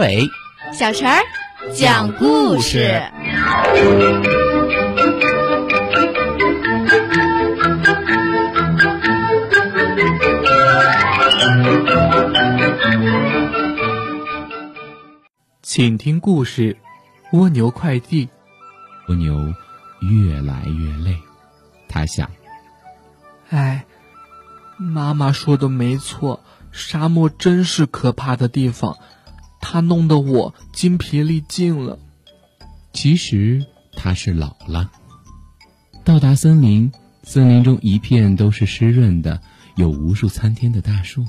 伟、小陈儿讲故事。请听故事：蜗牛快递。蜗牛越来越累，他想：“哎，妈妈说的没错，沙漠真是可怕的地方，它弄得我筋疲力尽了。”其实他是老了。到达森林，森林中一片都是湿润的，有无数参天的大树，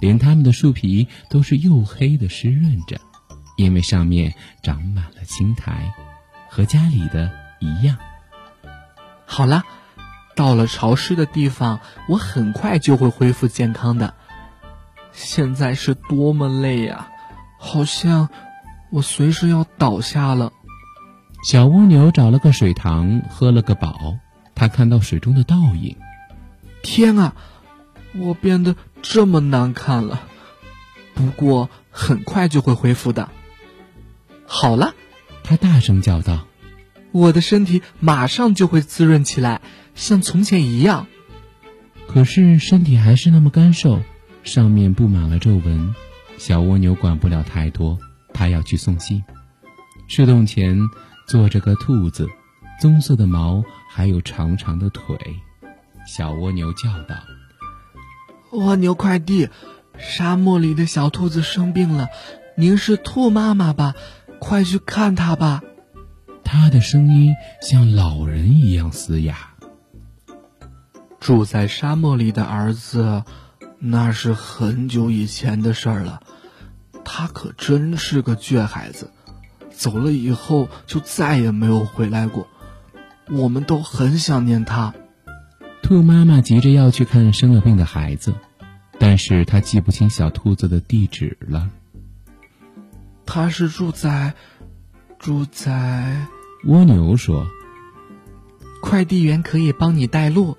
连它们的树皮都是黝黑的，湿润着。因为上面长满了青苔，和家里的一样。好了，到了潮湿的地方，我很快就会恢复健康的。现在是多么累呀，好像我随时要倒下了。小蜗牛找了个水塘，喝了个饱。它看到水中的倒影，天啊，我变得这么难看了。不过很快就会恢复的。好了，他大声叫道：“我的身体马上就会滋润起来，像从前一样。”可是身体还是那么干瘦，上面布满了皱纹。小蜗牛管不了太多，它要去送信。树洞前坐着个兔子，棕色的毛，还有长长的腿。小蜗牛叫道：“蜗牛快递，沙漠里的小兔子生病了，您是兔妈妈吧？”快去看它吧！它的声音像老人一样嘶哑。住在沙漠里的儿子，那是很久以前的事儿了。他可真是个倔孩子，走了以后就再也没有回来过。我们都很想念他。兔妈妈急着要去看生了病的孩子，但是她记不清小兔子的地址了。他是住在，住在。蜗牛说：“快递员可以帮你带路。”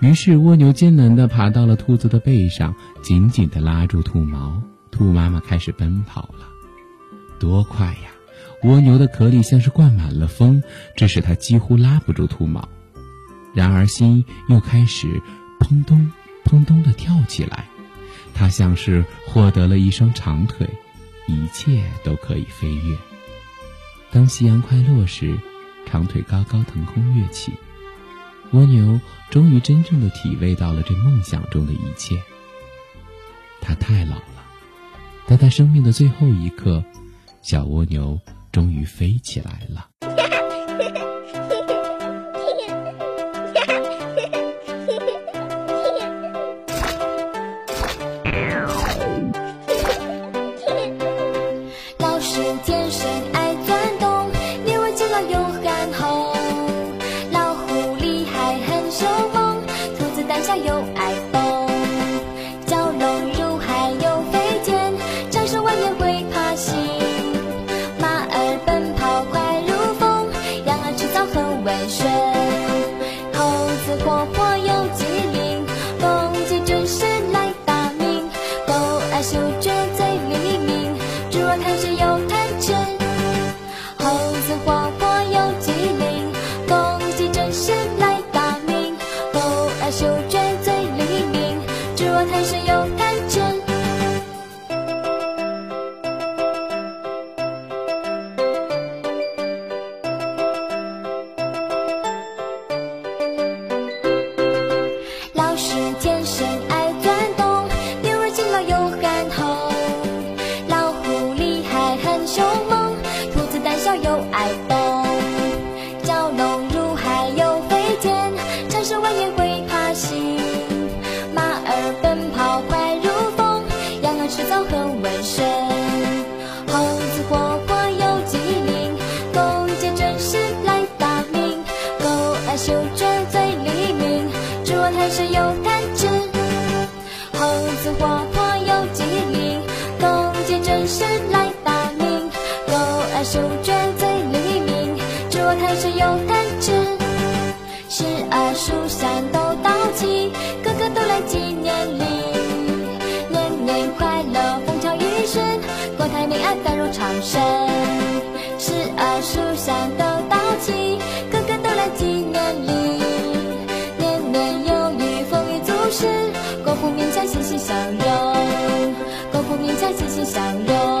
于是蜗牛艰难地爬到了兔子的背上，紧紧地拉住兔毛。兔妈妈开始奔跑了，多快呀！蜗牛的壳里像是灌满了风，这使它几乎拉不住兔毛。然而心又开始砰咚砰咚地跳起来，它像是获得了一双长腿。一切都可以飞跃。当夕阳快落时，长腿高高腾空跃起。蜗牛终于真正的体味到了这梦想中的一切。它太老了，但在生命的最后一刻，小蜗牛终于飞起来了。蛇弯腰会爬行，马儿奔跑快如风，羊儿吃草很温顺，猴子活泼又机灵，公鸡准时来打鸣，狗儿嗅觉最灵敏，猪我贪睡又贪吃。猴子活泼又机灵，公鸡准时来打鸣，狗儿嗅觉最灵敏，猪我贪睡又贪吃。儿书上都到齐，个个都来纪念你，年年快乐，风调雨顺，国泰民安繁荣昌盛。十二书香都到齐，个个都来纪念你。年年有余风雨足食，国富民强欣欣向荣。国富民强欣欣向荣。